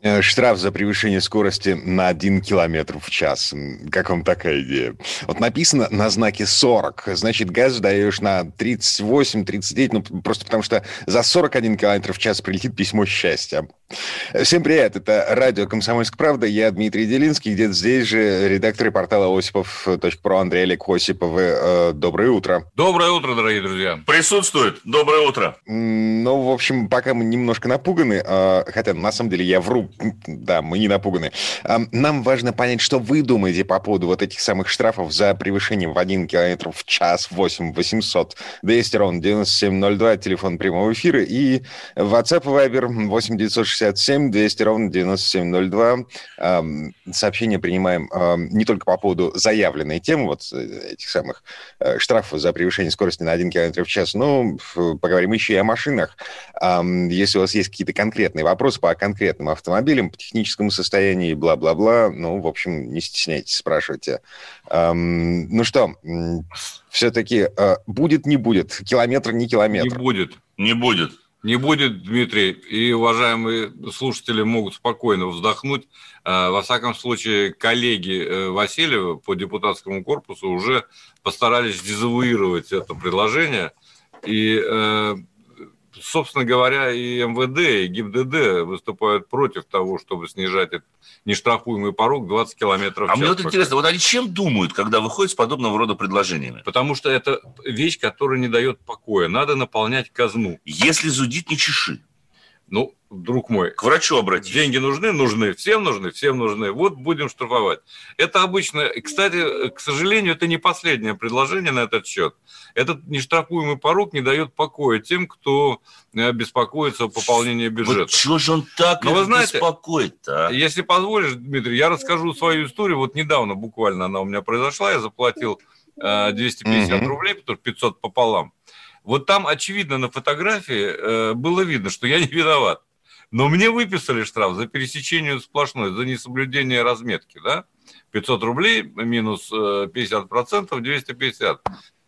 Э, Штраф за превышение скорости на 1 километр в час. Как вам такая идея? Вот написано на знаке 40. Значит, газ даешь на 38-39, ну, просто потому что за 41 километр в час прилетит письмо счастья. Всем привет, это радио «Комсомольская правда», я Дмитрий Делинский, где-то здесь же редакторы портала осипов.про Андрей Олег Осипов. Э, Доброе утро. Доброе утро, дорогие друзья. Присутствует. Доброе утро. Ну, в общем, пока мы немножко напуганы, а, хотя на самом деле я вру, да, мы не напуганы. Нам важно понять, что вы думаете по поводу вот этих самых штрафов за превышение в 1 километр в час 8 800 200 ровно 9702, телефон прямого эфира, и WhatsApp и Viber 8 967 200 ровно 9702. Ам, Сообщения принимаем не только по поводу заявленной темы, вот э, этих самых э, штрафов за превышение скорости на 1 км в час, но поговорим еще и о машинах. Если у вас есть какие-то конкретные вопросы по конкретным автомобилям, по техническому состоянию и бла-бла-бла, ну, в общем, не стесняйтесь, спрашивайте. Ам, Ну что, все-таки будет, не будет, километр, не Не километр. будет. Не будет. Не будет, Дмитрий. И уважаемые слушатели могут спокойно вздохнуть. Э, Во всяком случае, коллеги э, Васильева по депутатскому корпусу уже постарались дезавуировать это предложение. И, э, собственно говоря, и МВД, и ГИБДД выступают против того, чтобы снижать этот нештрафуемый порог 20 километров в А час. мне вот интересно, вот они чем думают, когда выходят с подобного рода предложениями? Потому что это вещь, которая не дает покоя. Надо наполнять казну. Если зудит, не чеши. Ну, друг мой, К врачу обратись. деньги нужны, нужны, всем нужны, всем нужны. Вот будем штрафовать. Это обычно, и, кстати, к сожалению, это не последнее предложение на этот счет. Этот нештрафуемый порог не дает покоя тем, кто э, беспокоится о пополнении бюджета. Вот чего же он так Ну, вы знаете, беспокоит-то? а? Если позволишь, Дмитрий, я расскажу свою историю. Вот недавно буквально она у меня произошла. Я заплатил э, 250 Мгм. рублей, потому что 500 пополам. Вот там, очевидно, на фотографии э, было видно, что я не виноват. Но мне выписали штраф за пересечение сплошной, за несоблюдение разметки, да? 500 рублей минус э, 50%, 250.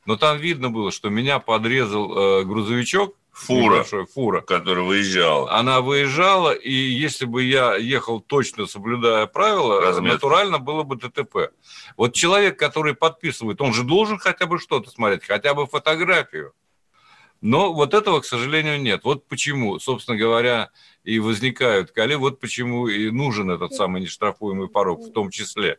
Но там видно было, что меня подрезал э, грузовичок, Фура, фура. который выезжал. Она выезжала, и если бы я ехал точно соблюдая правила, Разметку. натурально было бы ДТП. Вот человек, который подписывает, он же должен хотя бы что-то смотреть, хотя бы фотографию. Но вот этого, к сожалению, нет. Вот почему, собственно говоря, и возникают коли, вот почему и нужен этот самый нештрафуемый порог в том числе.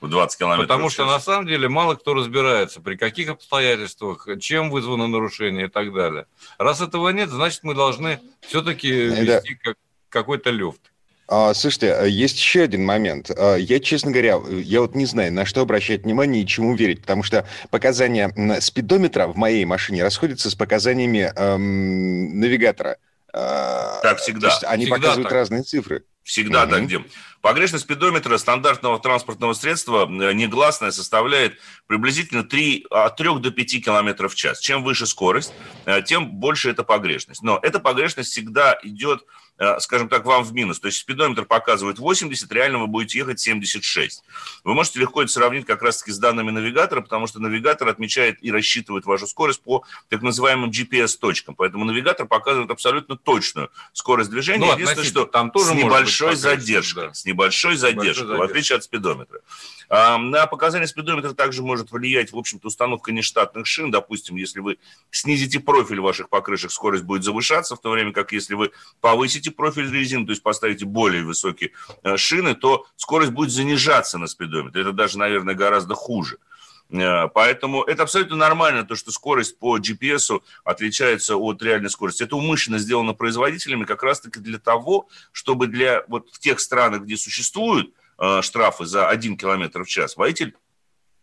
В 20 километров Потому что на самом деле мало кто разбирается, при каких обстоятельствах, чем вызвано нарушение и так далее. Раз этого нет, значит мы должны все-таки Да. вести как, какой-то люфт. А, Слушайте, а, есть еще один момент. А, Я, честно говоря, я вот не знаю, на что обращать внимание и чему верить, потому что показания спидометра в моей машине расходятся с показаниями эм, навигатора. Так всегда. То есть они Всегда показывают так. разные цифры. Всегда Мгм. так, Дим. Погрешность спидометра стандартного транспортного средства негласная составляет приблизительно 3, от 3 до 5 километров в час. Чем выше скорость, э, тем больше эта погрешность. Но эта погрешность всегда идет, скажем так, вам в минус. То есть спидометр показывает 80, реально вы будете ехать 76. Вы можете легко это сравнить как раз-таки с данными навигатора, потому что навигатор отмечает и рассчитывает вашу скорость по так называемым GPS-точкам. Поэтому навигатор показывает абсолютно точную скорость движения. Ну, Единственное, что там тоже с быть небольшой погрешность, задержкой. да. С небольшой задержкой, в задержкой. отличие от спидометра. А, На показания спидометра также может влиять, в общем-то, установка нештатных шин. Допустим, если вы снизите профиль ваших покрышек, скорость будет завышаться, в то время как если вы повысите профиль резины, то есть поставите более высокие э, шины, то скорость будет занижаться на спидометре. Это даже, наверное, гораздо хуже. Э, Поэтому это абсолютно нормально, то, что скорость по GPS отличается от реальной скорости. Это умышленно сделано производителями как раз-таки для того, чтобы для вот в тех странах, где существуют э, штрафы за 1 километр в час, водитель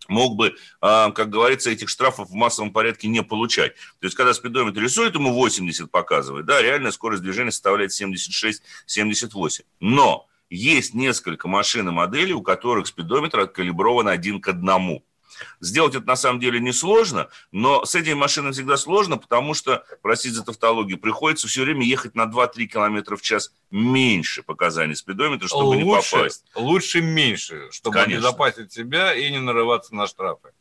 мог бы, а, как говорится, этих штрафов в массовом порядке не получать. То есть, когда спидометр рисует, ему 80 показывает, да, реальная скорость движения составляет 76-78. Но есть несколько машин и моделей, у которых спидометр откалиброван один к одному. Сделать это на самом деле несложно, но с этими машинами всегда сложно, потому что, простите за тавтологию, приходится все время ехать на 2-3 км в час меньше показаний спидометра, чтобы лучше, не попасть. Лучше меньше, чтобы Конечно. обезопасить себя и не нарываться на штрафы.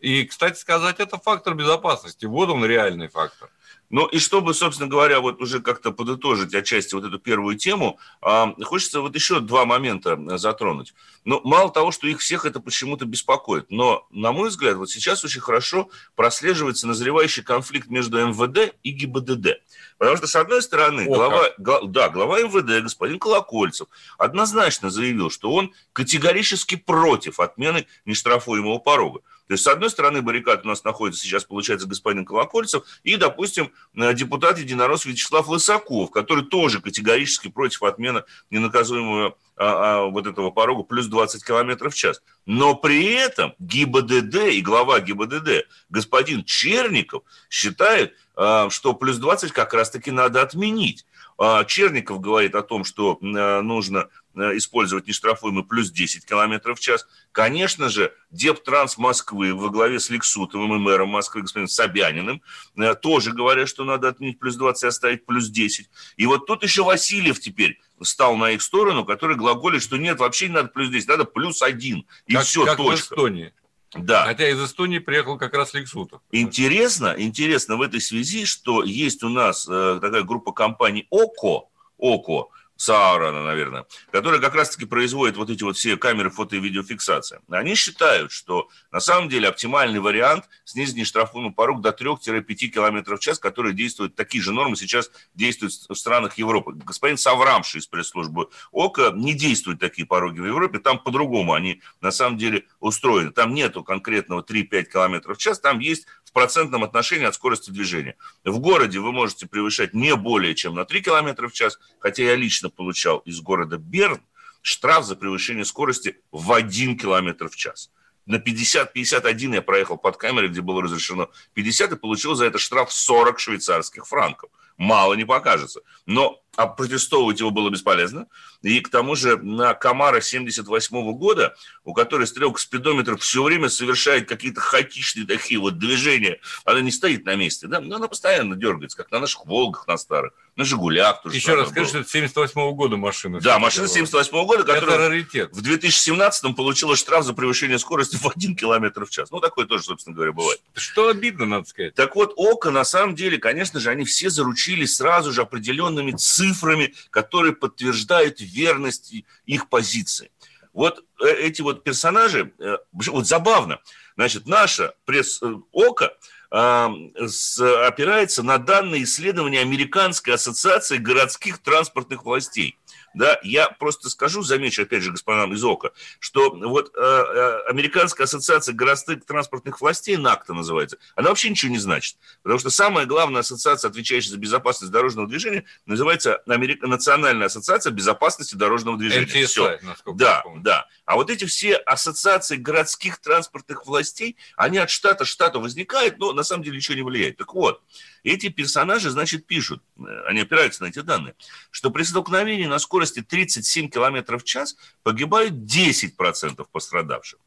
И, кстати сказать, это фактор безопасности. Вот он реальный фактор. Ну и чтобы, собственно говоря, вот уже как-то подытожить отчасти вот эту первую тему, а, хочется вот еще два момента э, затронуть. Ну, мало того, что их всех это почему-то беспокоит, но, на мой взгляд, вот сейчас очень хорошо прослеживается назревающий конфликт между МВД и ГИБДД. Потому что, с одной стороны, О, глава, г, да, глава МВД, господин Колокольцев, однозначно заявил, что он категорически против отмены нештрафуемого порога. То есть, с одной стороны, баррикад у нас находится сейчас, получается, господин Колокольцев и, допустим, э, депутат единорос Вячеслав Лысаков, который тоже категорически против отмены ненаказуемого а, а, вот этого порога плюс 20 километров в час. Но при этом ГИБДД и глава ГИБДД господин Черников считает, а, что плюс 20 как раз-таки надо отменить. А, Черников говорит о том, что э, нужно использовать нештрафуемый плюс 10 км в час. Конечно же, Дептранс Москвы во главе с Лексутовым и мэром Москвы, господином Собяниным, э, тоже говорят, что надо отменить плюс 20 и оставить плюс 10. И вот тут еще Васильев теперь стал на их сторону, который глаголит, что нет, вообще не надо плюс 10, надо плюс 1. И как, все, как точка. в Эстонии. Да. Хотя из Эстонии приехал как раз Лексутов. Интересно, интересно в этой связи, что есть у нас э, такая группа компаний ОКО, ОКО, Саарана, наверное, которая как раз-таки производит вот эти вот все камеры фото- и видеофиксации. Они считают, что на самом деле оптимальный вариант снизить нештрафуемый порог до 3-5 км в час, которые действуют, такие же нормы сейчас действуют в странах Европы. Господин Саврамши из пресс-службы ОКО не действуют такие пороги в Европе, там по-другому они на самом деле устроены. Там нету конкретного 3-5 км в час, там есть в процентном отношении от скорости движения. В городе вы можете превышать не более чем на 3 км в час, хотя я лично получал из города Берн штраф за превышение скорости в 1 км в час. На 50-51 я проехал под камерой, где было разрешено 50, и получил за это штраф 40 швейцарских франков. Мало не покажется. Но а протестовывать его было бесполезно. И к тому же на Камара 78 года, у которой стрелка спидометра все время совершает какие-то хаотичные такие вот движения, она не стоит на месте, да, но она постоянно дергается, как на наших Волгах, на старых, на Жигулях. Тоже Еще раз скажи, что это 78 года машина. Да, машина 78 года, которая раритет. в 2017 получила штраф за превышение скорости в 1 км в час. Ну, такое тоже, собственно говоря, бывает. Что обидно, надо сказать. Так вот, ОКО, на самом деле, конечно же, они все заручились сразу же определенными цифрами, которые подтверждают верность их позиции. Вот э, эти вот персонажи, э, вот забавно, значит, наша пресс-око опирается на данные исследования Американской ассоциации городских транспортных властей да, я просто скажу, замечу, опять же, господам из ОКО, что вот э, э, Американская ассоциация городских транспортных властей, НАКТа называется, она вообще ничего не значит, потому что самая главная ассоциация, отвечающая за безопасность дорожного движения, называется Америка... Национальная ассоциация безопасности дорожного движения. NTSI, все. Да, да. А вот эти все ассоциации городских транспортных властей, они от штата к штату возникают, но на самом деле ничего не влияет. Так вот, эти персонажи, значит, пишут, э, они опираются на эти данные, что при столкновении на скорости 37 км в час погибают 10% пострадавших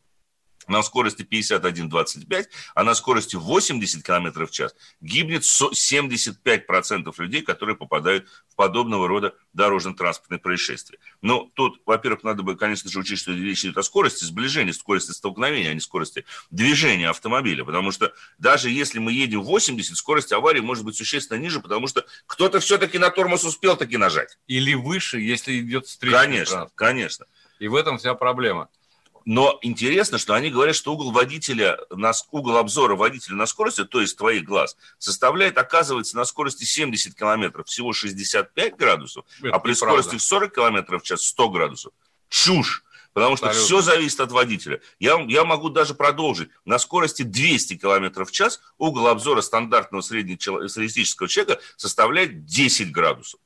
на скорости 51-25, а на скорости 80 км в час гибнет 75% людей, которые попадают в подобного рода дорожно-транспортные происшествия. Ну, тут, во-первых, надо бы, конечно же, учесть, что речь идет о скорости сближения, скорости столкновения, а не скорости движения автомобиля, потому что даже если мы едем 80, скорость аварии может быть существенно ниже, потому что кто-то все-таки на тормоз успел таки нажать. Или выше, если идет встреча. Конечно, конечно. И в этом вся проблема. Но интересно, что они говорят, что угол водителя, на, угол обзора водителя на скорости, то есть твоих глаз, составляет, оказывается, на скорости 70 километров всего 65 градусов, Это а при скорости в 40 километров в час 100 градусов. Чушь! Потому что Абсолютно. все зависит от водителя. Я, я могу даже продолжить. На скорости 200 км в час угол обзора стандартного среднестатистического человека составляет 10 градусов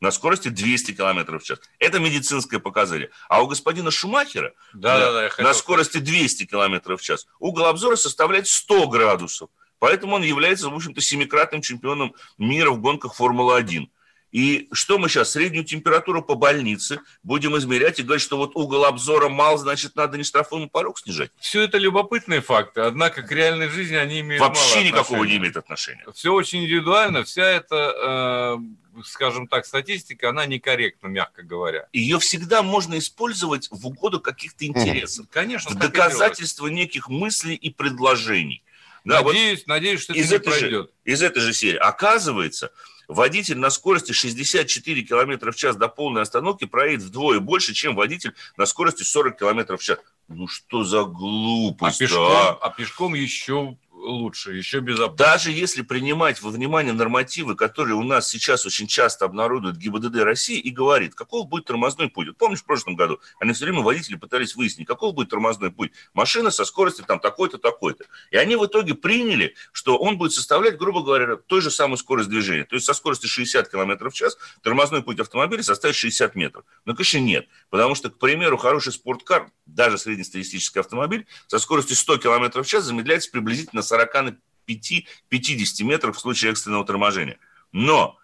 на скорости 200 км в час. Это медицинское показание. А у господина Шумахера да, да, да, на скорости 200 км в час угол обзора составляет 100 градусов. Поэтому он является, в общем-то, семикратным чемпионом мира в гонках Формулы-1. И что мы сейчас, среднюю температуру по больнице будем измерять и говорить, что вот угол обзора мал, значит, надо не штрафуемый порог снижать? Все это любопытные факты, однако к реальной жизни они имеют Вообще никакого не имеет отношения. Все очень индивидуально, вся эта, э, скажем так, статистика, она некорректна, мягко говоря. Ее всегда можно использовать в угоду каких-то интересов. Конечно. В доказательство неких мыслей и предложений. Да, надеюсь, вот надеюсь, что из это не пройдет. Же, из этой же серии. Оказывается, водитель на скорости 64 км в час до полной остановки проедет вдвое больше, чем водитель на скорости 40 км в час. Ну что за глупость, а пешком, а? а пешком еще лучше, еще безопаснее. Даже если принимать во внимание нормативы, которые у нас сейчас очень часто обнародуют ГИБДД России и говорит, каков будет тормозной путь. Вот помнишь, в прошлом году они все время водители пытались выяснить, каков будет тормозной путь. Машина со скоростью там такой-то, такой-то. И они в итоге приняли, что он будет составлять, грубо говоря, той же самой скорость движения. То есть со скоростью 60 км в час тормозной путь автомобиля составит 60 метров. Но, конечно, нет. Потому что, к примеру, хороший спорткар, даже среднестатистический автомобиль, со скоростью 100 км в час замедляется приблизительно 40-50 метров в случае экстренного торможения. Но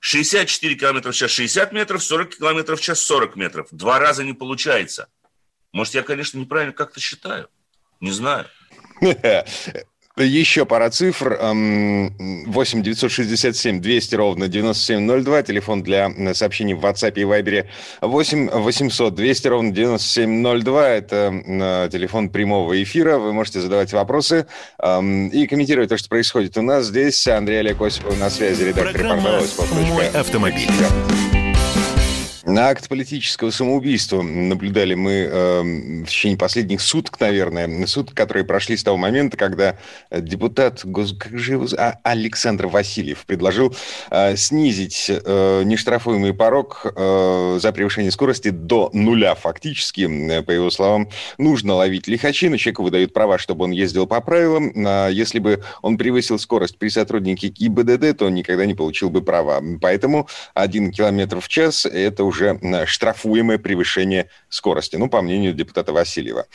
64 км в час 60 метров, 40 км в час 40 метров. Два раза не получается. Может, я, конечно, неправильно как-то считаю. Не знаю. Еще пара цифр. 8 967 200 ровно 9702. Телефон для сообщений в WhatsApp и Viber 8 800 200 ровно 9702. Это телефон прямого эфира. Вы можете задавать вопросы и комментировать то, что происходит у нас здесь. Андрей Олег Осипов на связи, редактор портала «Мой автомобиль». На акт политического самоубийства наблюдали мы э, в течение последних суток, наверное, суток, которые прошли с того момента, когда депутат гос... как же его... а, Александр Васильев предложил э, снизить э, нештрафуемый порог э, за превышение скорости до нуля фактически. По его словам, нужно ловить лихачи, но человеку выдают права, чтобы он ездил по правилам. А если бы он превысил скорость при сотруднике ГИБДД, то он никогда не получил бы права. Поэтому один километр в час – это уже уже штрафуемое превышение скорости, ну, по мнению депутата Васильева.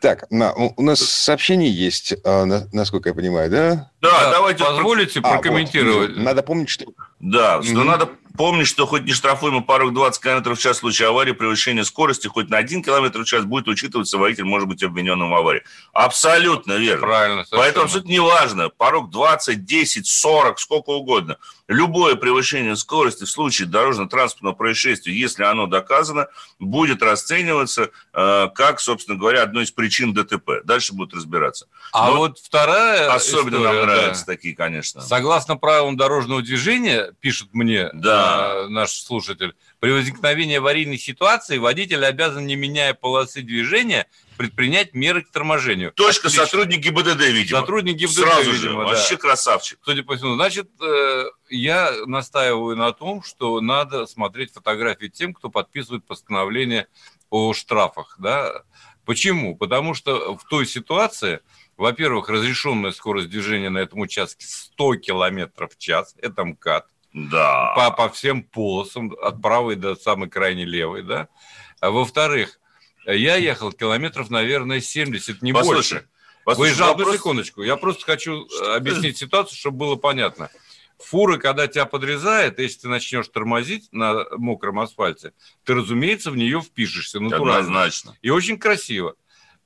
Так, у нас сообщение есть, а, насколько я понимаю, да? Да, да давайте позволите а, прокомментировать. Вот, надо помнить, что... Да, что mm-hmm. надо помнить, что хоть не штрафуемый порог 20 км в час в случае аварии, превышение скорости хоть на 1 км в час будет учитываться, водитель может быть обвиненным в аварии. Абсолютно верно. Правильно. Совершенно. Поэтому абсолютно не важно, порог 20, 10, 40, сколько угодно. Любое превышение скорости в случае дорожно-транспортного происшествия, если оно доказано, будет расцениваться э, как, собственно говоря, одной из причин ДТП. Дальше будут разбираться. А Но вот вторая Особенно история, нам нравятся да. такие, конечно. Согласно правилам дорожного движения, пишет мне да. э, наш слушатель, при возникновении аварийной ситуации водитель обязан, не меняя полосы движения, предпринять меры к торможению. Точка, Отлично. сотрудник ГИБДД, видимо. Сотрудник ГИБДД, Сразу видимо, же, да. вообще красавчик. Судя по всему. Значит, э, я настаиваю на том, что надо смотреть фотографии тем, кто подписывает постановление о штрафах. Да? Почему? Потому что в той ситуации, во-первых, разрешенная скорость движения на этом участке 100 км в час, это МКАД. Да. По, по всем полосам, от правой до самой крайней левой, да. А во-вторых, я ехал километров, наверное, 70, не Послушай, больше. Послушай, Выезжал, вопрос... секундочку, я просто хочу Что? объяснить ситуацию, чтобы было понятно. Фуры, когда тебя подрезает, если ты начнешь тормозить на мокром асфальте, ты, разумеется, в нее впишешься натурально. Однозначно. И очень красиво.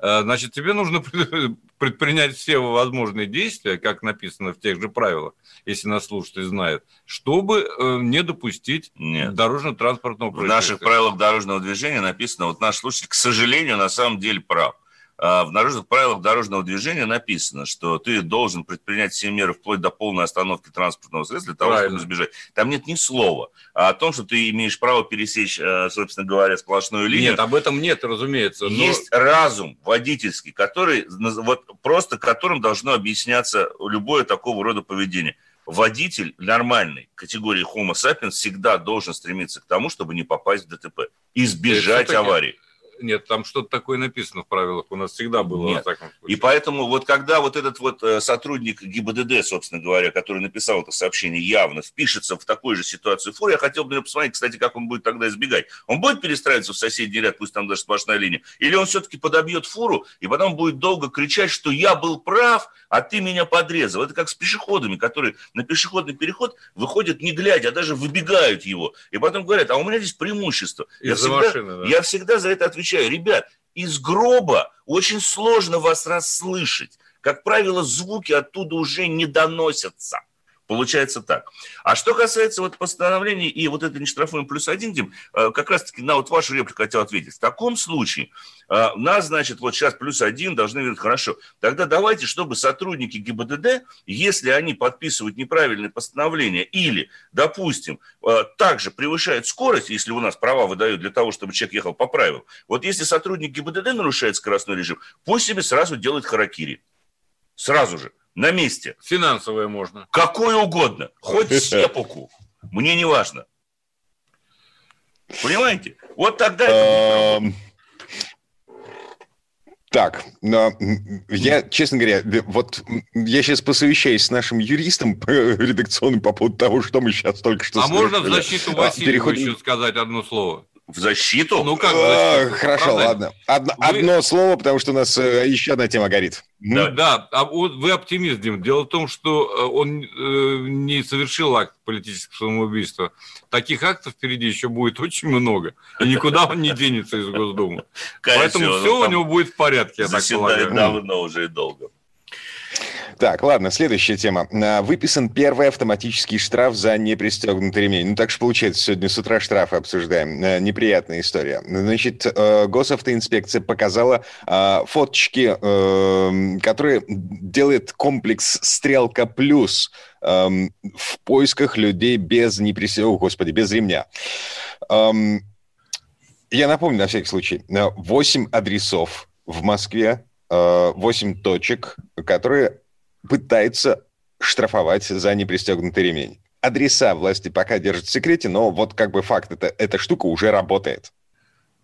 Э, значит, тебе нужно предпринять все возможные действия, как написано в тех же правилах, если нас слушатель знает, чтобы э, не допустить дорожно-транспортного происшествия. В наших правилах дорожного движения написано, вот наш слушатель, к сожалению, на самом деле прав. А, в дорожных правилах дорожного движения написано, что ты должен предпринять все меры вплоть до полной остановки транспортного средства для того, Правильно. чтобы избежать. Там нет ни слова о том, что ты имеешь право пересечь, э, собственно говоря, сплошную линию. Нет, об этом нет, разумеется. Но... Есть разум водительский, который, вот просто которым должно объясняться любое такого рода поведение водитель нормальной категории Homo sapiens всегда должен стремиться к тому, чтобы не попасть в ДТП, избежать аварии Нет, там что-то такое написано в правилах. У нас всегда было Нет. И поэтому вот когда вот этот вот э, сотрудник ГИБДД, собственно говоря, который написал это сообщение, явно впишется в такую же ситуацию фур, я хотел бы посмотреть, кстати, как он будет тогда избегать. Он будет перестраиваться в соседний ряд, пусть там даже сплошная линия, или он все-таки подобьет фуру и потом будет долго кричать, что я был прав, а ты меня подрезал. Это как с пешеходами, которые на пешеходный переход выходят не глядя, а даже выбегают его. И потом говорят, а у меня здесь преимущество. Я всегда, машины, да. я всегда за это отвечаю. Ребят, из гроба очень сложно вас расслышать. Как правило, звуки оттуда уже не доносятся. Получается так. А что касается вот постановления и вот это нештрафуем плюс один, Дим, э, как раз-таки на вот вашу реплику хотел ответить. В таком случае э, нас, значит, вот сейчас плюс один должны говорить, хорошо, тогда давайте, чтобы сотрудники ГИБДД, если они подписывают неправильные постановления или, допустим, э, также превышают скорость, если у нас права выдают для того, чтобы человек ехал по правилам, вот если сотрудник ГИБДД нарушает скоростной режим, пусть себе сразу делает харакири. Сразу же на месте. Финансовое можно. Какое угодно. Хоть сепуку. Мне не важно. Понимаете? Вот тогда это так, я, честно говоря, вот я сейчас посовещаюсь с нашим юристом редакционным по поводу того, что мы сейчас только что А можно в защиту Васильева Переходим... еще сказать одно слово? В защиту? Ну как? А, хорошо, ладно. Одно, Вы... одно слово, потому что у нас э, еще одна тема горит. Да, да. А вот вы оптимист, Дим. Дело в том, что э, он э, не совершил акт политического самоубийства. Таких актов впереди еще будет очень много. И никуда он не денется из Госдумы. Поэтому все у него будет в порядке, я так полагаю. давно уже и долго. Так, ладно, следующая тема. Выписан первый автоматический штраф за непристегнутый ремень. Ну, так что получается, сегодня с утра штрафы обсуждаем. А, неприятная история. Значит, э, госавтоинспекция показала а, фоточки, эм, которые делает комплекс «Стрелка плюс» эм, в поисках людей без непристегнутого, господи, без ремня. Эм, я напомню на всякий случай. 8 адресов в Москве, 8 э, точек, которые пытается штрафовать за непристегнутый ремень. Адреса власти пока держат в секрете, но вот как бы факт, это, эта штука уже работает.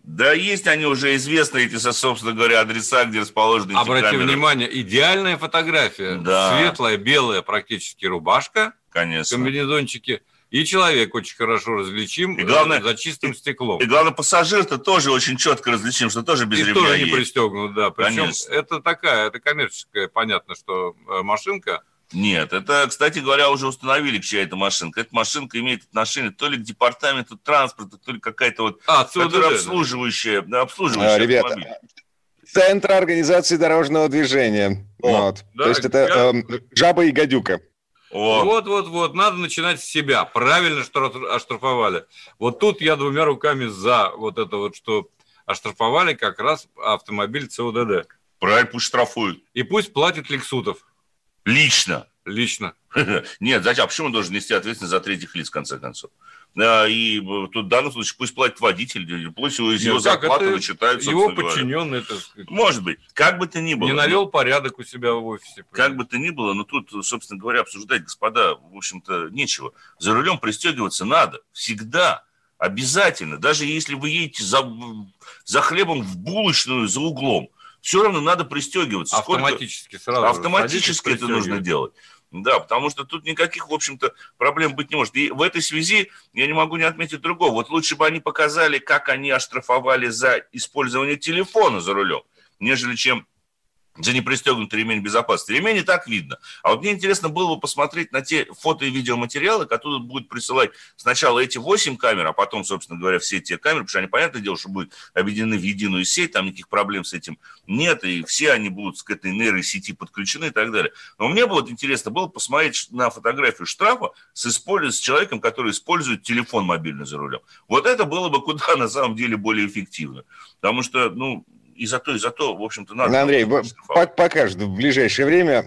Да, есть они уже известны, эти, собственно говоря, адреса, где расположены эти Обратите камеры. внимание, идеальная фотография. Да. Светлая, белая практически рубашка. Конечно. Комбинезончики. И человек очень хорошо различим и главное, за чистым стеклом. И, и главное, пассажир-то тоже очень четко различим, что тоже без и ремня тоже не пристегнут, да. Причем Конечно. это такая, это коммерческая, понятно, что э, машинка. Нет, это, кстати говоря, уже установили, чья это машинка. Эта машинка имеет отношение то ли к департаменту транспорта, то ли какая-то вот, а, которая обслуживающая, да. обслуживающая а, ребята, автомобиль. Центр организации дорожного движения. О, вот. Да, То есть это я... э, жаба и гадюка. Вот-вот-вот, надо начинать с себя. Правильно, что оштрафовали. Вот тут я двумя руками за вот это вот, что оштрафовали как раз автомобиль ЦОДД. Правильно, пусть штрафуют. И пусть платит Лексутов. Лично? Лично. Нет, зачем? А почему он должен нести ответственность за третьих лиц, в конце концов? И тут в данном случае пусть платит водитель, пусть из его зарплаты вычитают, Его подчиненный, это Может быть. Как бы то ни было. Не навел порядок у себя в офисе. Как бы то ни было, но тут, собственно говоря, обсуждать, господа, в общем-то, нечего. За рулем пристегиваться надо. Всегда. Обязательно. Даже если вы едете за, за хлебом в булочную за углом, все равно надо пристегиваться. Автоматически Сколько... сразу. Автоматически это нужно делать. Да, потому что тут никаких, в общем-то, проблем быть не может. И в этой связи я не могу не отметить другого. Вот лучше бы они показали, как они оштрафовали за использование телефона за рулем, нежели чем за непристегнутый ремень безопасности. Ремень и так видно. А вот мне интересно было бы посмотреть на те фото и видеоматериалы, которые будут присылать сначала эти 8 камер, а потом, собственно говоря, все те камеры, потому что они, понятное дело, что будут объединены в единую сеть, там никаких проблем с этим нет, и все они будут к этой нейросети подключены и так далее. Но мне было интересно было посмотреть на фотографию штрафа с, использ... с человеком, который использует телефон мобильный за рулем. Вот это было бы куда на самом деле более эффективно. Потому что, ну, и за то, и за то, в общем-то, надо... Андрей, покажет в ближайшее время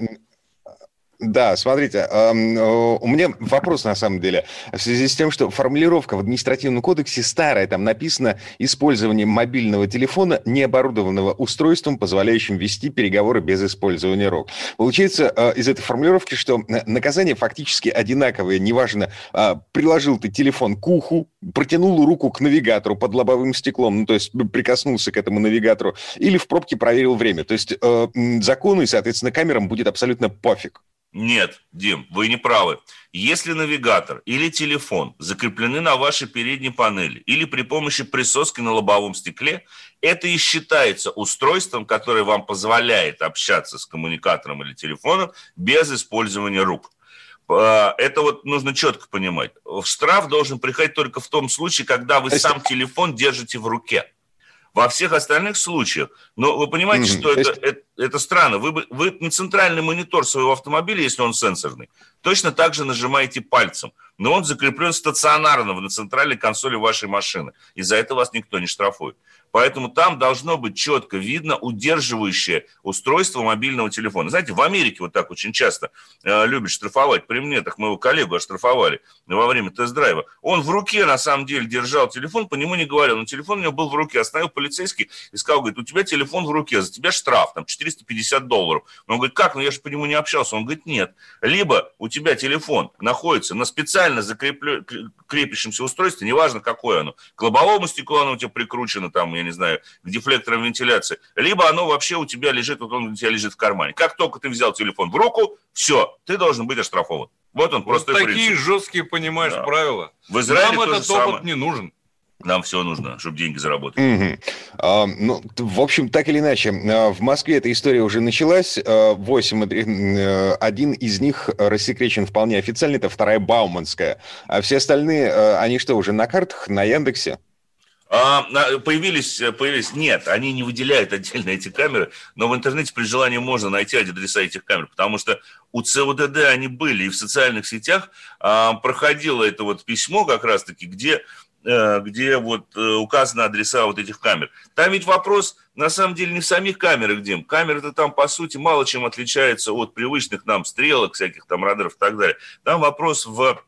Да, смотрите, у меня вопрос на самом деле. В связи с тем, что формулировка в административном кодексе старая, там написано использование мобильного телефона, не оборудованного устройством, позволяющим вести переговоры без использования рук. Получается из этой формулировки, что наказание фактически одинаковое, неважно, приложил ты телефон к уху, протянул руку к навигатору под лобовым стеклом, ну, то есть прикоснулся к этому навигатору, или в пробке проверил время. То есть э, закону и, соответственно, камерам будет абсолютно пофиг. Нет, Дим, вы не правы. Если навигатор или телефон закреплены на вашей передней панели или при помощи присоски на лобовом стекле, это и считается устройством, которое вам позволяет общаться с коммуникатором или телефоном без использования рук. А, это вот нужно четко понимать. Штраф должен приходить только в том случае, когда вы сам телефон держите в руке. Во всех остальных случаях, но вы понимаете, mm-hmm. что это, это, это странно. Вы, вы на центральный монитор своего автомобиля, если он сенсорный, точно так же нажимаете пальцем, но он закреплен стационарно на центральной консоли вашей машины. И за это вас никто не штрафует. Поэтому там должно быть четко видно удерживающее устройство мобильного телефона. Знаете, в Америке вот так очень часто э, любят штрафовать. При мне так моего коллегу оштрафовали во время тест-драйва. Он в руке на самом деле держал телефон, по нему не говорил, но телефон у него был в руке. Остановил полицейский и сказал, говорит, у тебя телефон в руке, за тебя штраф, там 450 долларов. Он говорит, как, ну я же по нему не общался. Он говорит, нет. Либо у тебя телефон находится на специально закреплю... крепящемся устройстве, неважно какое оно, к лобовому стеклу оно у тебя прикручено, там, я не знаю, к дефлекторам вентиляции, либо оно вообще у тебя лежит, вот он у тебя лежит в кармане. Как только ты взял телефон в руку, все, ты должен быть оштрафован. Вот он, просто вот такие принцип. жесткие, понимаешь, да. правила. В Израиле Нам этот опыт не нужен. Нам все нужно, чтобы деньги заработать. Угу. А, ну, в общем, так или иначе, а, в Москве эта история уже началась. А, восемь, э, один из них рассекречен вполне официально, это вторая Бауманская. А все остальные, э, они что, уже на картах, на Яндексе? А, появились, появились, нет, они не выделяют отдельно эти камеры, но в интернете при желании можно найти адреса этих камер, потому что у ЦУДД они были, и в социальных сетях а, проходило это вот письмо как раз-таки, где где вот э, указаны адреса вот этих камер. Там ведь вопрос на самом деле не в самих камерах, Дим. Камеры-то там, по сути, мало чем отличаются от привычных нам стрелок, всяких там радаров и так далее. Там вопрос в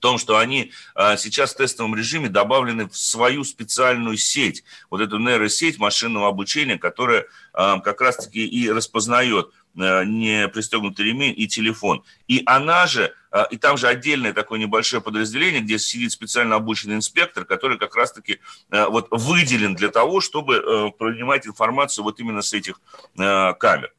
том, что они а, сейчас в тестовом режиме добавлены в свою специальную сеть, вот эту нейросеть машинного обучения, которая а, как раз-таки и распознает Э, не пристегнутый ремень и телефон. И она же, э, и там же отдельное такое небольшое подразделение, где сидит специально обученный инспектор, который как раз-таки э, вот выделен для того, чтобы принимать информацию вот именно с этих камер.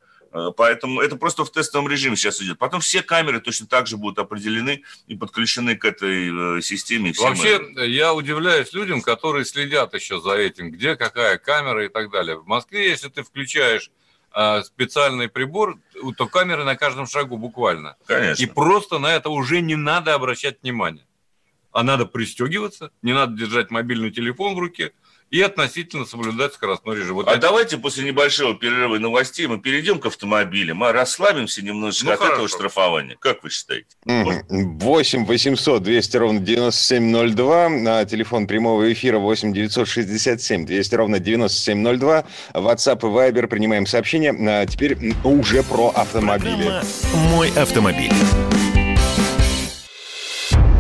Поэтому это просто в тестовом режиме сейчас идет. Потом все камеры точно так же будут определены и подключены к этой системе. Вообще, мы... я удивляюсь людям, которые следят еще за этим, где какая камера и так далее. В Москве, если ты включаешь специальный прибор, то камеры на каждом шагу буквально. Конечно. И просто на это уже не надо обращать внимание. А надо пристегиваться, не надо держать мобильный телефон в руке – и относительно соблюдать скоростной режим. Вот а это... давайте после небольшого перерыва новостей мы перейдем к автомобилям, а расслабимся немножечко ну, от хорошо. этого штрафования. Как вы считаете? 8 800 200 ровно 9702, а телефон прямого эфира 8 967 200 ровно 9702, WhatsApp и Viber, принимаем сообщения. А теперь уже про автомобили. Программа «Мой автомобиль».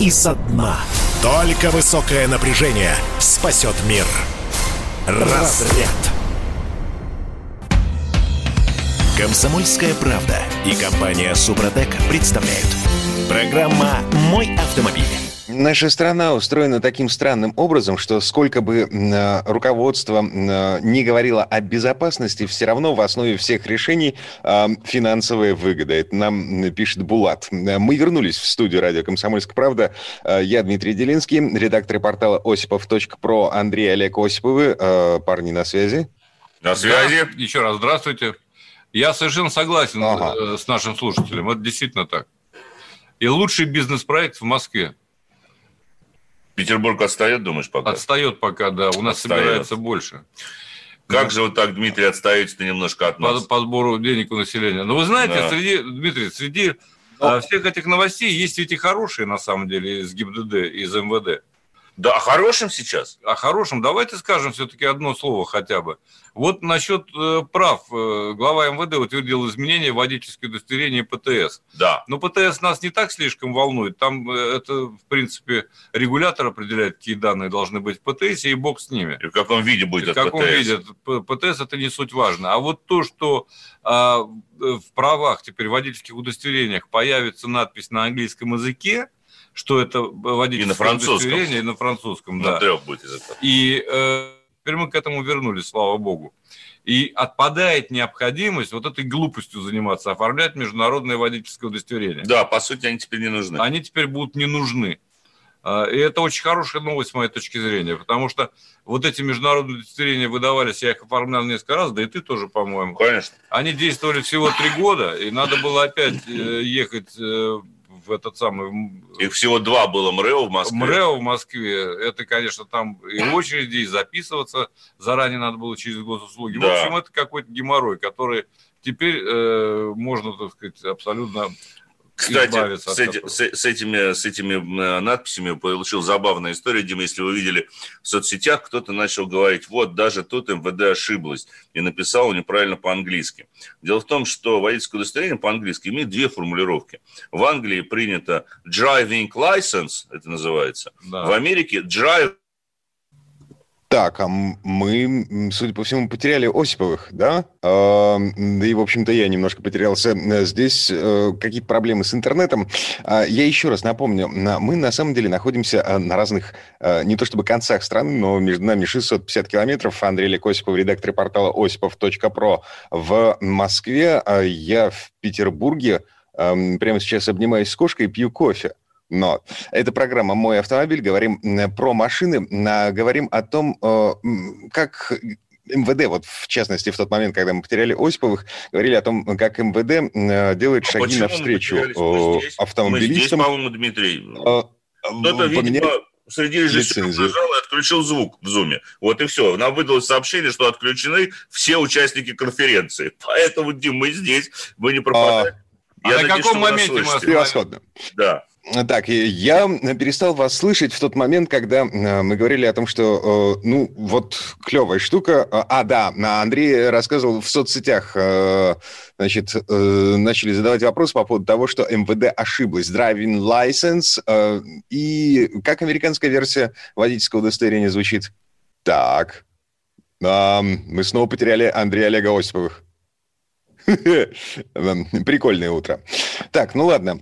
и со дна. Только высокое напряжение спасет мир. Разряд. Комсомольская правда и компания Супротек представляют. Программа «Мой автомобиль». Наша страна устроена таким странным образом, что сколько бы э, руководство э, не говорило о безопасности, все равно в основе всех решений э, финансовая выгода. Это нам пишет Булат. Мы вернулись в студию радио «Комсомольская правда». Я Дмитрий Делинский, редактор портала осипов.про Андрей Олег Осиповы. Парни на связи. На связи. Да. Еще раз здравствуйте. Я совершенно согласен ага. Э, с нашим слушателем. Это действительно так. И лучший бизнес-проект в Москве. Петербург отстает, думаешь, пока? Отстает пока, да. У нас отстает. собирается больше. Как да. же вы так, Дмитрий, отстаете немножко от нас? По, по сбору денег у населения. Но вы знаете, да. среди, Дмитрий, среди Но... А, всех этих новостей есть ведь и хорошие, на самом деле, из ГИБДД, из МВД. Да, о хорошем сейчас? О хорошем. Давайте скажем все-таки одно слово хотя бы. Вот насчет э, прав. Э, глава МВД утвердил изменения в водительское удостоверение ПТС. Да. Но ПТС нас не так слишком волнует. Там э, это, в принципе, регулятор определяет, какие данные должны быть в ПТС, и бог с ними. И в каком виде будет и в каком ПТС. виде. ПТС это не суть важно. А вот то, что а, в правах теперь водительских удостоверениях появится надпись на английском языке, что это водительское и на французском. удостоверение, и на французском, на да. И э, теперь мы к этому вернулись, слава богу. И отпадает необходимость вот этой глупостью заниматься, оформлять международное водительское удостоверение. Да, по сути, они теперь не нужны. Они теперь будут не нужны. А, и это очень хорошая новость с моей точки зрения, потому что вот эти международные удостоверения выдавались, я их оформлял несколько раз, да и ты тоже, по-моему. Конечно. Они действовали всего три года, и надо было опять э, ехать э, в этот самый... Их всего два было МРЭО в Москве. МРЭО в Москве. Это, конечно, там и очереди, и записываться заранее надо было через госуслуги. Да. В общем, это какой-то геморрой, который теперь э, можно, так сказать, абсолютно кстати, с, эти, с, с, этими, с этими э, надписями получил забавная история, Дима, если вы видели в соцсетях, кто-то начал говорить, вот, даже тут МВД ошиблась и написал неправильно по-английски. Дело в том, что водительское удостоверение по-английски имеет две формулировки. В Англии принято driving license, это называется. Да. В Америке drive так, а мы, судя по всему, потеряли Осиповых, да? Да и, в общем-то, я немножко потерялся. Здесь э, какие-то проблемы с интернетом. А, я еще раз напомню, мы на самом деле находимся а, на разных, не то чтобы концах страны, но между нами 650 километров. Андрей Лек Осипов, редактор портала осипов.про в Москве. А я в Петербурге. А, прямо сейчас обнимаюсь с кошкой и пью кофе. Но это программа «Мой автомобиль». Говорим про машины, говорим о том, э, как МВД, вот в частности, в тот момент, когда мы потеряли Осиповых, говорили о том, как МВД э, делает а шаги навстречу здесь, автомобилистам. Мы здесь, по-моему, Дмитрий. А, Кто-то, видимо, среди режиссеров нажал и отключил звук в зуме. Вот и все. Нам выдалось сообщение, что отключены все участники конференции. Поэтому, Дим, мы здесь, мы не пропадаем. А, Я а надеюсь, на каком моменте мы Превосходно. Да. Так, я перестал вас слышать в тот момент, когда э, мы говорили о том, что, э, ну, вот клевая штука. А, да, Андрей рассказывал в соцсетях, э, значит, начали задавать вопрос по поводу того, что МВД ошиблась. Driving license. И как американская версия водительского удостоверения звучит? Так, мы снова потеряли Андрея Олега Осиповых. Прикольное утро. Так, ну ладно.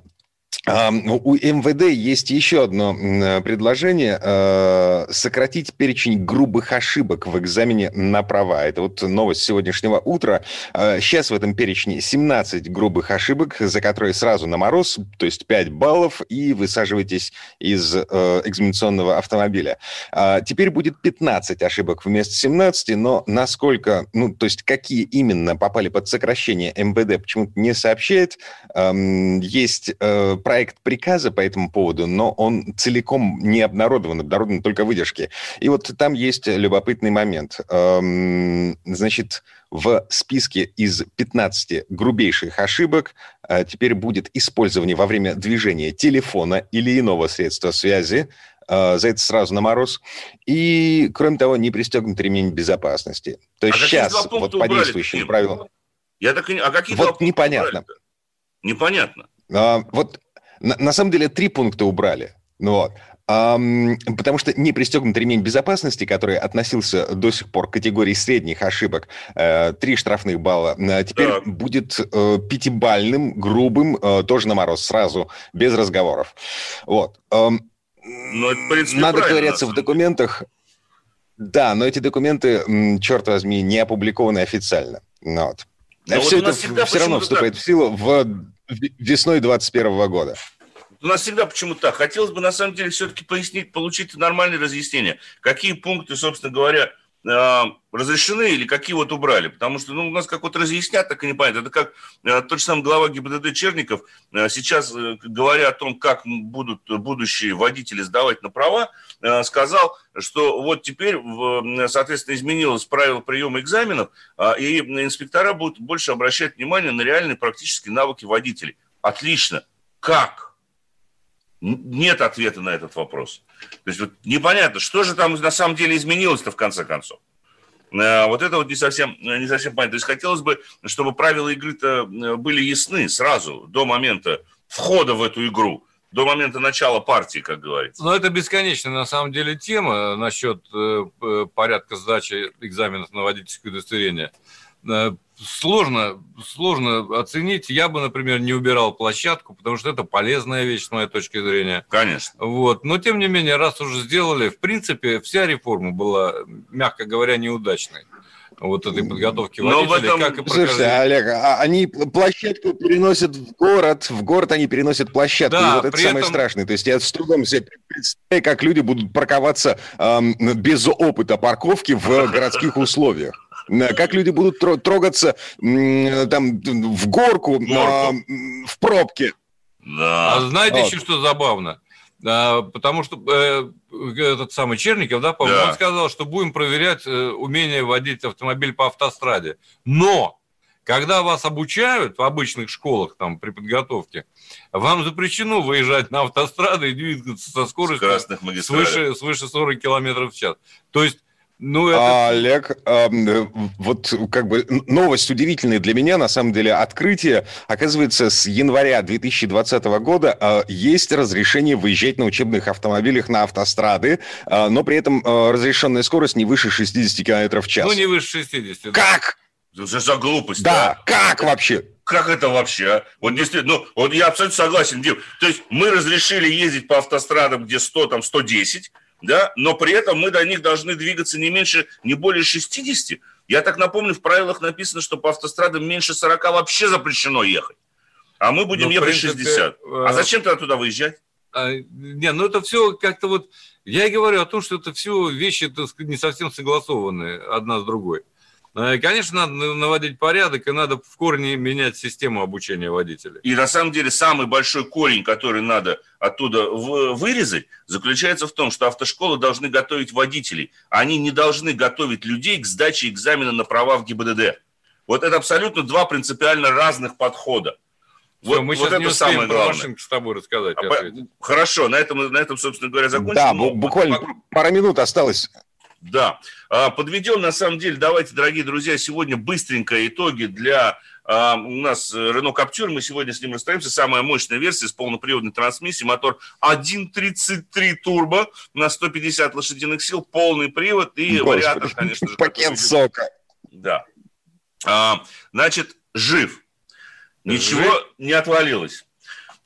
У МВД есть еще одно предложение э, сократить перечень грубых ошибок в экзамене на права. Это вот новость сегодняшнего утра. Сейчас э, в этом перечне 17 грубых ошибок, за которые сразу на мороз, то есть 5 баллов, и высаживаетесь из э, экзаменационного автомобиля. А теперь будет 15 ошибок вместо 17, но насколько, ну, то есть какие именно попали под сокращение МВД, почему-то не сообщает. Есть проект приказа по этому поводу, но он целиком не обнародован, обнародованы только выдержки. И вот там есть любопытный момент. Эм, значит, в списке из 15 грубейших ошибок э, теперь будет использование во время движения телефона или иного средства связи, э, за это сразу на мороз. И, кроме того, не пристегнут ремень безопасности. То есть а сейчас, вот по действующим правилам... Я так и... А какие вот непонятно. Непонятно. А, вот на, на самом деле три пункта убрали. Ну, вот. Потому что не пристегнут ремень безопасности, который относился до сих пор к категории средних ошибок, э, три штрафных балла, э, теперь так. будет э, пятибальным, грубым, тоже на мороз, сразу, без разговоров. Вот. Э, ну, это, в принципе, Надо ковыряться в документах. Да, но эти документы, черт возьми, не опубликованы официально. Ну, вот. Но все вот это все равно вступает так... в силу в весной 2021 года. У нас всегда почему-то так. Хотелось бы, на самом деле, все-таки пояснить, получить нормальное разъяснение. Какие пункты, собственно говоря, разрешены или какие вот убрали? Потому что ну, у нас как вот разъяснят, так и не понятно. Это как э, тот же самый глава ГИБДД Черников э, сейчас, э, говоря о том, как будут будущие водители сдавать на права, сказал, что вот теперь, соответственно, изменилось правило приема экзаменов, и инспектора будут больше обращать внимание на реальные практические навыки водителей. Отлично. Как? Нет ответа на этот вопрос. То есть вот непонятно, что же там на самом деле изменилось-то в конце концов. Э, вот это вот не совсем, не совсем понятно. То есть хотелось бы, чтобы правила игры-то э, были ясны сразу, до момента входа в эту игру, до момента начала партии, как говорится. Но это бесконечная на самом деле тема насчет э, порядка сдачи экзаменов на водительское удостоверение сложно, сложно оценить. Я бы, например, не убирал площадку, потому что это полезная вещь, с моей точки зрения. Конечно. Вот. Но, тем не менее, раз уже сделали, в принципе, вся реформа была, мягко говоря, неудачной вот этой подготовки водителей, Но в этом... как и Слушайте, Олег, а они площадку переносят в город, в город они переносят площадку, да, и вот это самое этом... страшное. То есть я с трудом себе представляю, как люди будут парковаться эм, без опыта парковки в городских условиях. Как люди будут трогаться там в горку, горку. в пробке. Да. А знаете вот. еще что забавно? А, потому что э, этот самый Черников, да, по-моему, да. он сказал, что будем проверять э, умение водить автомобиль по автостраде. Но когда вас обучают в обычных школах, там, при подготовке, вам запрещено выезжать на автострады и двигаться со скоростью свыше, свыше 40 км в час. То есть ну, это... а, Олег, э, вот как бы новость удивительная для меня, на самом деле, открытие. Оказывается, с января 2020 года э, есть разрешение выезжать на учебных автомобилях на автострады, э, но при этом разрешенная скорость не выше 60 км в час. Ну, не выше 60. Как? Да. Это за глупость. Да, да, как вообще? Как это вообще? А? Вот действительно, ну, вот я абсолютно согласен, Дим. То есть мы разрешили ездить по автострадам, где 100, там 110, да, но при этом мы до них должны двигаться не меньше, не более 60. Я так напомню, в правилах написано, что по автострадам меньше 40 вообще запрещено ехать. А мы будем ну, ехать принципе, 60. А э, зачем тогда туда выезжать? А, не, ну это все как-то вот... Я и говорю о том, что это все вещи так сказать, не совсем согласованные одна с другой. Э, конечно, надо наводить порядок, и надо в корне менять систему обучения водителей. И на самом деле самый большой корень, который надо оттуда вырезать, заключается в том, что автошколы должны готовить водителей. Они не должны готовить людей к сдаче экзамена на права в ГИБДД. Вот это абсолютно два принципиально разных подхода. Все, вот, мы вот сейчас это не успеем самое главное. машинку с тобой рассказать. А, хорошо, на этом, на этом, собственно говоря, закончим. Да, буквально пара минут осталось. Да. А, подведем, на самом деле, давайте, дорогие друзья, сегодня быстренько итоги для а, у нас Renault Captur, мы сегодня с ним расстаемся. Самая мощная версия с полноприводной трансмиссией, мотор 1.33 турбо на 150 лошадиных сил, полный привод и Господи, вариатор, конечно же. Пакет сока. Да. А, значит, жив. Ничего жив? не отвалилось.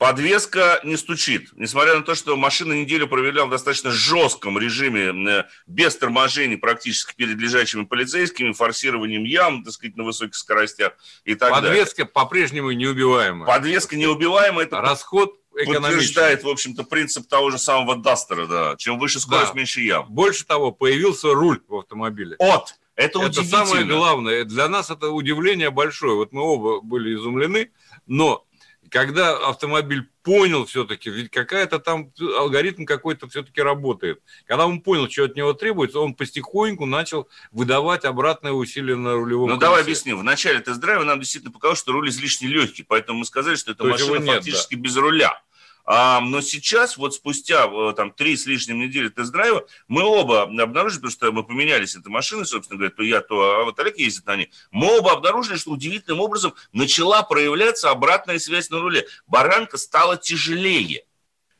Подвеска не стучит. Несмотря на то, что машина неделю проверял в достаточно жестком режиме, э, без торможений практически перед лежачими полицейскими, форсированием ям, так сказать, на высоких скоростях и так Подвеска далее. Подвеска по-прежнему неубиваемая. Подвеска неубиваемая. Это Расход подтверждает, в общем-то, принцип того же самого Дастера, да. Чем выше скорость, да. меньше ям. Больше того, появился руль в автомобиле. От. Это, это самое главное. Для нас это удивление большое. Вот мы оба были изумлены, но когда автомобиль понял все-таки, ведь какая-то там алгоритм какой-то все-таки работает. Когда он понял, что от него требуется, он потихоньку начал выдавать обратное усилие на рулевом Ну, давай объясним. В начале тест-драйва нам действительно показалось, что руль излишне легкий, поэтому мы сказали, что это машина нет, фактически да. без руля. А, но сейчас, вот спустя э, там три с лишним недели тест-драйва, мы оба обнаружили, потому что мы поменялись этой машиной, собственно говоря, то я, то а вот Олег ездит на ней, мы оба обнаружили, что удивительным образом начала проявляться обратная связь на руле. Баранка стала тяжелее.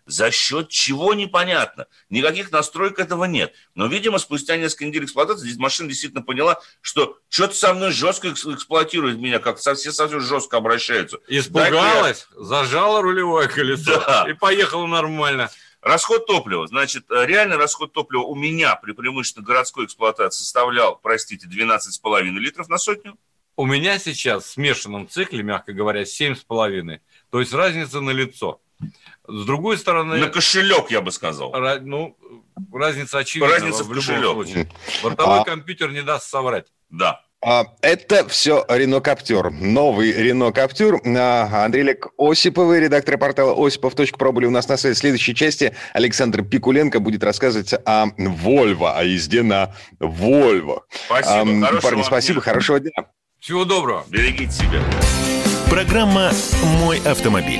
За счет чего непонятно. Никаких настроек этого нет. Но, видимо, спустя несколько недель эксплуатации здесь машина действительно поняла, что что-то со мной жестко эксплуатирует меня, как совсем, совсем жестко обращаются. Испугалась, я... зажала рулевое колесо да. и поехала нормально. Расход топлива. Значит, реальный расход топлива у меня при преимущественно городской эксплуатации составлял, простите, 12,5 литров на сотню. У меня сейчас в смешанном цикле, мягко говоря, 7,5. То есть разница на лицо. С другой стороны... На кошелек, я бы сказал. Ну, разница очевидна Разница в, в любом кошелек. случае. Бортовой А- компьютер не даст соврать. Да. А, Это все Рено Каптюр. Новый Рено Каптюр. А, Андрей Олег Осиповый, редактор портала осипов.про были у нас на связи. В следующей части Александр Пикуленко будет рассказывать о Вольво, о езде на Вольво. Спасибо. Хорошего Парни, вам спасибо, дня. хорошего дня. Всего доброго. Берегите себя. Программа «Мой автомобиль».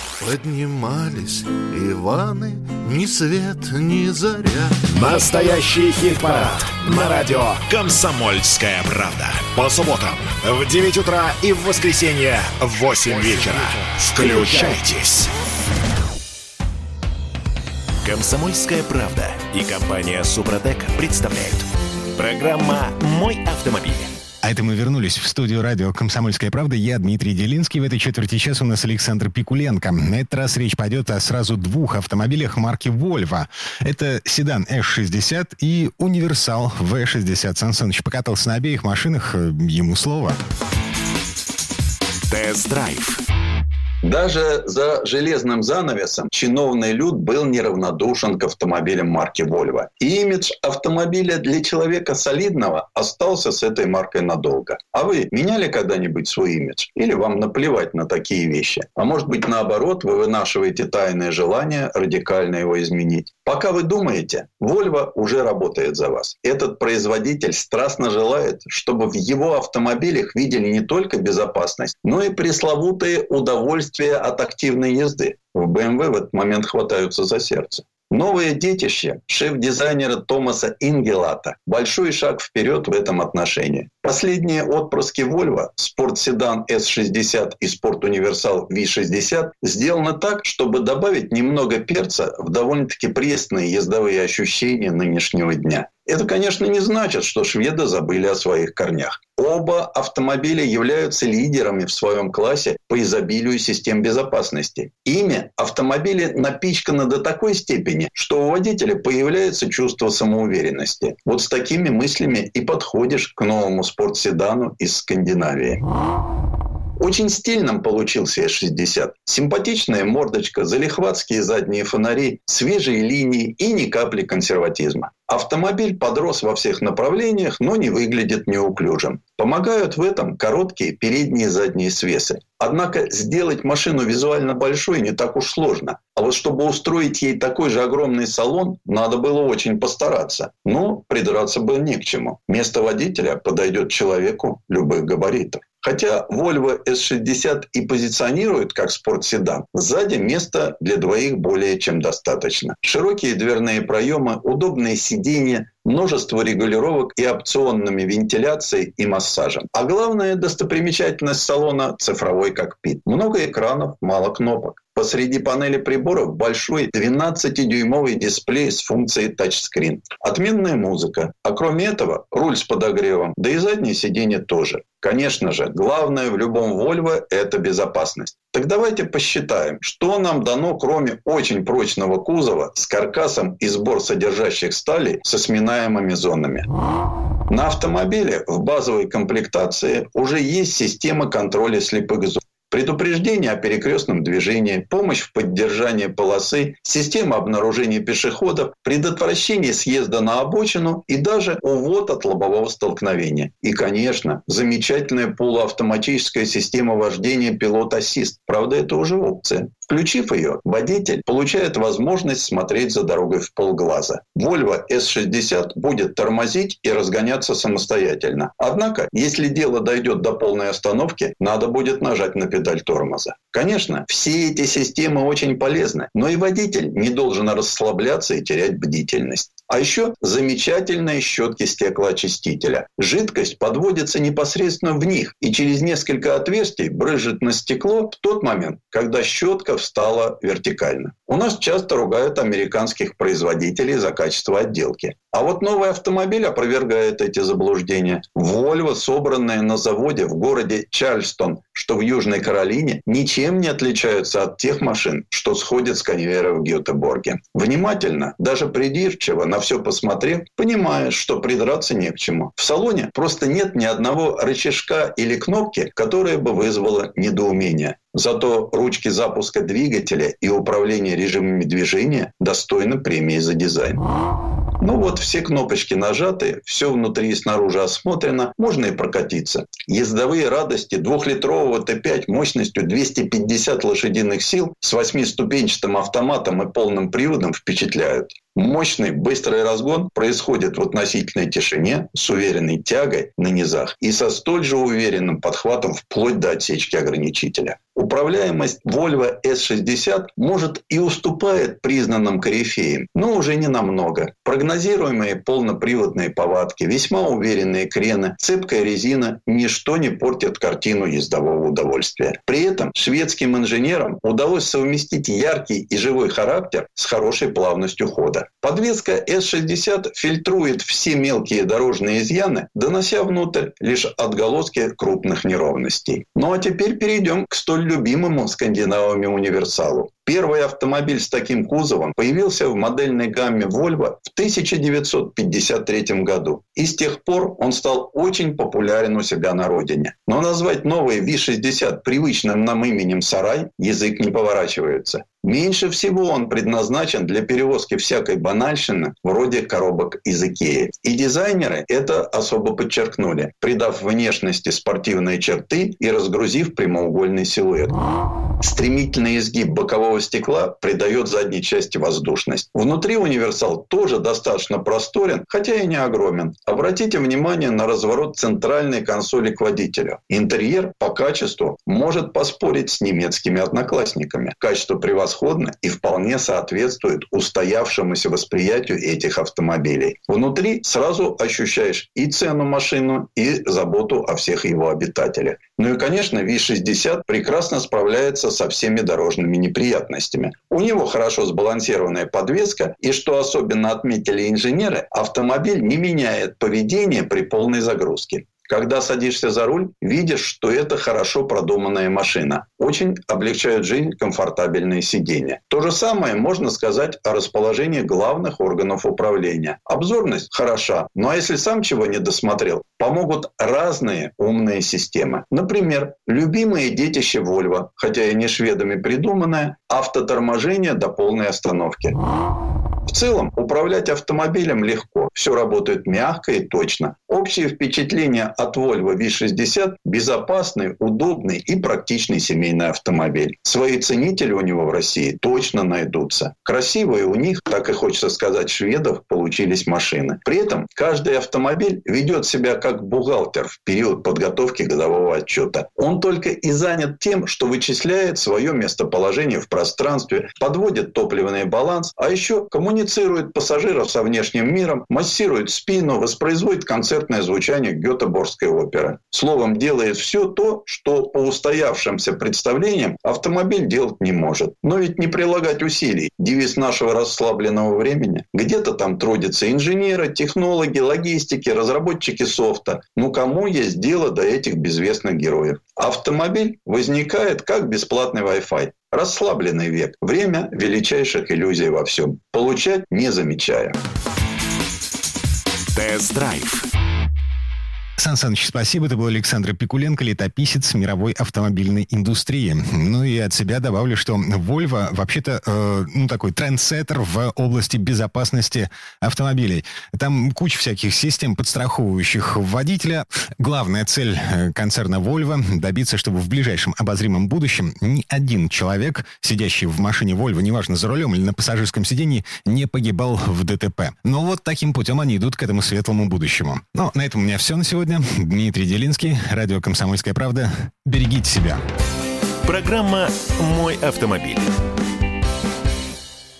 Поднимались Иваны, ни свет, ни заря. Настоящий хит-парад на радио «Комсомольская правда». По субботам в 9 утра и в воскресенье в 8 вечера. Включайтесь. «Комсомольская правда» и компания «Супротек» представляют. Программа «Мой автомобиль». А это мы вернулись в студию радио «Комсомольская правда». Я Дмитрий Делинский. В этой четверти часа у нас Александр Пикуленко. На этот раз речь пойдет о сразу двух автомобилях марки Volvo. Это седан S60 и универсал V60. Сан Саныч покатался на обеих машинах. э, Ему слово. Тест-драйв. Даже за железным занавесом чиновный люд был неравнодушен к автомобилям марки Volvo. И имидж автомобиля для человека солидного остался с этой маркой надолго. А вы меняли когда-нибудь свой имидж? Или вам наплевать на такие вещи? А может быть наоборот, вы вынашиваете тайное желание радикально его изменить? Пока вы думаете, Volvo уже работает за вас. Этот производитель страстно желает, чтобы в его автомобилях видели не только безопасность, но и пресловутые удовольствия от активной езды. В BMW в этот момент хватаются за сердце. Новое детище шеф-дизайнера Томаса Ингелата. Большой шаг вперед в этом отношении. Последние отпрыски Volvo, спортседан S60 и спорт-универсал V60, сделаны так, чтобы добавить немного перца в довольно-таки пресные ездовые ощущения нынешнего дня. Это, конечно, не значит, что шведы забыли о своих корнях. Оба автомобиля являются лидерами в своем классе по изобилию систем безопасности. Ими автомобили напичканы до такой степени, что у водителя появляется чувство самоуверенности. Вот с такими мыслями и подходишь к новому спортседану из Скандинавии. Очень стильным получился S60. Симпатичная мордочка, залихватские задние фонари, свежие линии и ни капли консерватизма. Автомобиль подрос во всех направлениях, но не выглядит неуклюжим. Помогают в этом короткие передние и задние свесы. Однако сделать машину визуально большой не так уж сложно. А вот чтобы устроить ей такой же огромный салон, надо было очень постараться. Но придраться было не к чему. Место водителя подойдет человеку любых габаритов. Хотя Volvo S60 и позиционирует как спортседан, сзади места для двоих более чем достаточно. Широкие дверные проемы, удобные сиденья, множество регулировок и опционными вентиляцией и массажем. А главная достопримечательность салона – цифровой кокпит. Много экранов, мало кнопок. Посреди панели приборов большой 12-дюймовый дисплей с функцией тачскрин. Отменная музыка. А кроме этого, руль с подогревом, да и заднее сиденье тоже. Конечно же, главное в любом Volvo – это безопасность. Так давайте посчитаем, что нам дано, кроме очень прочного кузова с каркасом и сбор содержащих стали со сминаемыми зонами. На автомобиле в базовой комплектации уже есть система контроля слепых зон. Предупреждение о перекрестном движении, помощь в поддержании полосы, система обнаружения пешеходов, предотвращение съезда на обочину и даже увод от лобового столкновения. И, конечно, замечательная полуавтоматическая система вождения пилот-ассист. Правда, это уже опция. Включив ее, водитель получает возможность смотреть за дорогой в полглаза. Volvo S60 будет тормозить и разгоняться самостоятельно. Однако, если дело дойдет до полной остановки, надо будет нажать на педаль тормоза. Конечно, все эти системы очень полезны, но и водитель не должен расслабляться и терять бдительность. А еще замечательные щетки стеклоочистителя. Жидкость подводится непосредственно в них и через несколько отверстий брызжет на стекло в тот момент, когда щетка встала вертикально. У нас часто ругают американских производителей за качество отделки. А вот новый автомобиль опровергает эти заблуждения. Volvo, собранные на заводе в городе Чарльстон, что в Южной Каролине, ничем не отличаются от тех машин, что сходят с конвейера в Гетеборге. Внимательно, даже придирчиво, на все посмотрев, понимаешь, что придраться не к чему. В салоне просто нет ни одного рычажка или кнопки, которая бы вызвала недоумение. Зато ручки запуска двигателя и управления режимами движения достойны премии за дизайн. Ну вот, все кнопочки нажаты, все внутри и снаружи осмотрено, можно и прокатиться. Ездовые радости двухлитрового Т5 мощностью 250 лошадиных сил с восьмиступенчатым автоматом и полным приводом впечатляют. Мощный быстрый разгон происходит в относительной тишине с уверенной тягой на низах и со столь же уверенным подхватом вплоть до отсечки ограничителя. Управляемость Volvo S60 может и уступает признанным корифеям, но уже не намного. Прогнозируемые полноприводные повадки, весьма уверенные крены, цепкая резина – ничто не портит картину ездового удовольствия. При этом шведским инженерам удалось совместить яркий и живой характер с хорошей плавностью хода. Подвеска S60 фильтрует все мелкие дорожные изъяны, донося внутрь лишь отголоски крупных неровностей. Ну а теперь перейдем к столь любимому скандинавами универсалу. Первый автомобиль с таким кузовом появился в модельной гамме Volvo в 1953 году. И с тех пор он стал очень популярен у себя на родине. Но назвать новый V60 привычным нам именем Сарай язык не поворачивается. Меньше всего он предназначен для перевозки всякой банальщины, вроде коробок из Икеи. И дизайнеры это особо подчеркнули, придав внешности спортивные черты и разгрузив прямоугольный силуэт. Стремительный изгиб бокового стекла придает задней части воздушность. Внутри универсал тоже достаточно просторен, хотя и не огромен. Обратите внимание на разворот центральной консоли к водителю. Интерьер по качеству может поспорить с немецкими одноклассниками. Качество превосходно превосходно и вполне соответствует устоявшемуся восприятию этих автомобилей. Внутри сразу ощущаешь и цену машину, и заботу о всех его обитателях. Ну и, конечно, V60 прекрасно справляется со всеми дорожными неприятностями. У него хорошо сбалансированная подвеска, и, что особенно отметили инженеры, автомобиль не меняет поведение при полной загрузке. Когда садишься за руль, видишь, что это хорошо продуманная машина. Очень облегчают жизнь комфортабельные сиденья. То же самое можно сказать о расположении главных органов управления. Обзорность хороша, но а если сам чего не досмотрел, помогут разные умные системы. Например, любимые детище Volvo, хотя и не шведами придуманное, автоторможение до полной остановки. В целом, управлять автомобилем легко. Все работает мягко и точно. Общее впечатление от Volvo V60 – безопасный, удобный и практичный семейный автомобиль. Свои ценители у него в России точно найдутся. Красивые у них, так и хочется сказать, шведов, получились машины. При этом каждый автомобиль ведет себя как бухгалтер в период подготовки годового отчета. Он только и занят тем, что вычисляет свое местоположение в пространстве, подводит топливный баланс, а еще коммуницирует пассажиров со внешним миром, массирует спину, воспроизводит концертное звучание Гетеборгской оперы. Словом, делает все то, что по устоявшимся представлениям автомобиль делать не может. Но ведь не прилагать усилий. Девиз нашего расслабленного времени. Где-то там трудятся инженеры, технологи, логистики, разработчики софта. Ну кому есть дело до этих безвестных героев? Автомобиль возникает как бесплатный Wi-Fi. Расслабленный век. Время величайших иллюзий во всем. Получать не замечая. Тест-драйв Сан Саныч, спасибо. Это был Александр Пикуленко, летописец мировой автомобильной индустрии. Ну и от себя добавлю, что Volvo вообще-то э, ну, такой трендсеттер в области безопасности автомобилей. Там куча всяких систем, подстраховывающих водителя. Главная цель э, концерна Volvo – добиться, чтобы в ближайшем обозримом будущем ни один человек, сидящий в машине Volvo, неважно, за рулем или на пассажирском сидении, не погибал в ДТП. Но вот таким путем они идут к этому светлому будущему. Ну, на этом у меня все на сегодня сегодня. Дмитрий Делинский, радио «Комсомольская правда». Берегите себя. Программа «Мой автомобиль».